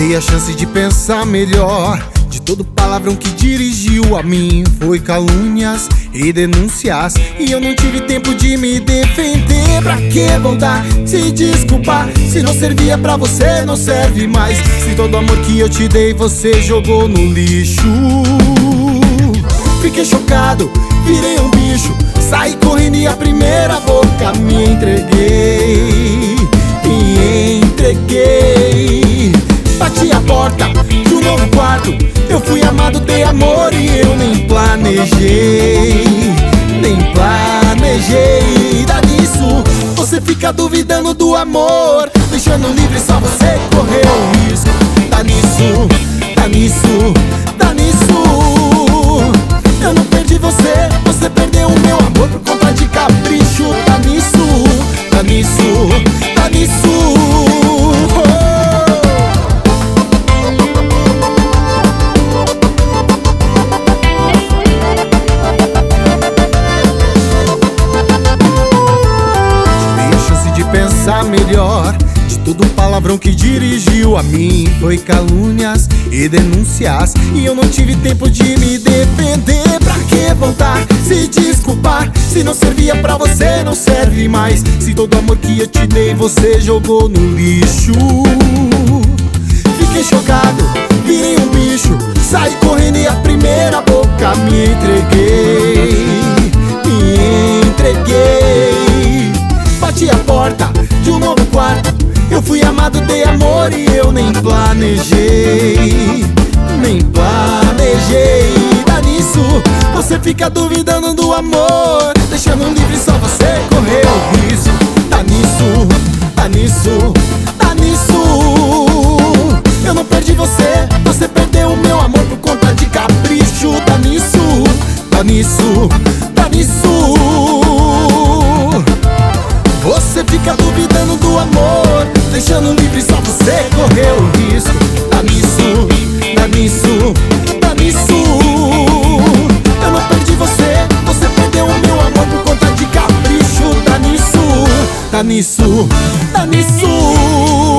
Dei a chance de pensar melhor. De todo palavrão que dirigiu a mim foi calúnias e denúncias. E eu não tive tempo de me defender. Pra que voltar? Se desculpar. Se não servia pra você, não serve mais. Se todo amor que eu te dei você jogou no lixo. Fiquei chocado, porta de um novo quarto. Eu fui amado, dei amor e eu nem planejei. Nem planejei. Dá nisso, você fica duvidando do amor. Deixando livre, só você pensar melhor. De todo palavrão que dirigiu a mim foi calúnias e denúncias. E eu não tive tempo de me defender. Pra que voltar? Se desculpar. Se não servia pra você, não serve mais. Se todo amor que eu te dei você jogou no lixo. Fiquei chocado, virei um bicho. Saí correndo e a primeira boca me entreguei. Me entreguei. Porta de um novo quarto. Eu fui amado, dei amor e eu nem planejei. Nem planejei. Dá nisso, você fica duvidando do amor. Deixando livre só você correr o risco. Dá nisso, dá nisso, dá nisso. Eu não perdi você, você perdeu o meu amor por conta de capricho. Dá nisso, dá nisso. Nisso, dá nisso.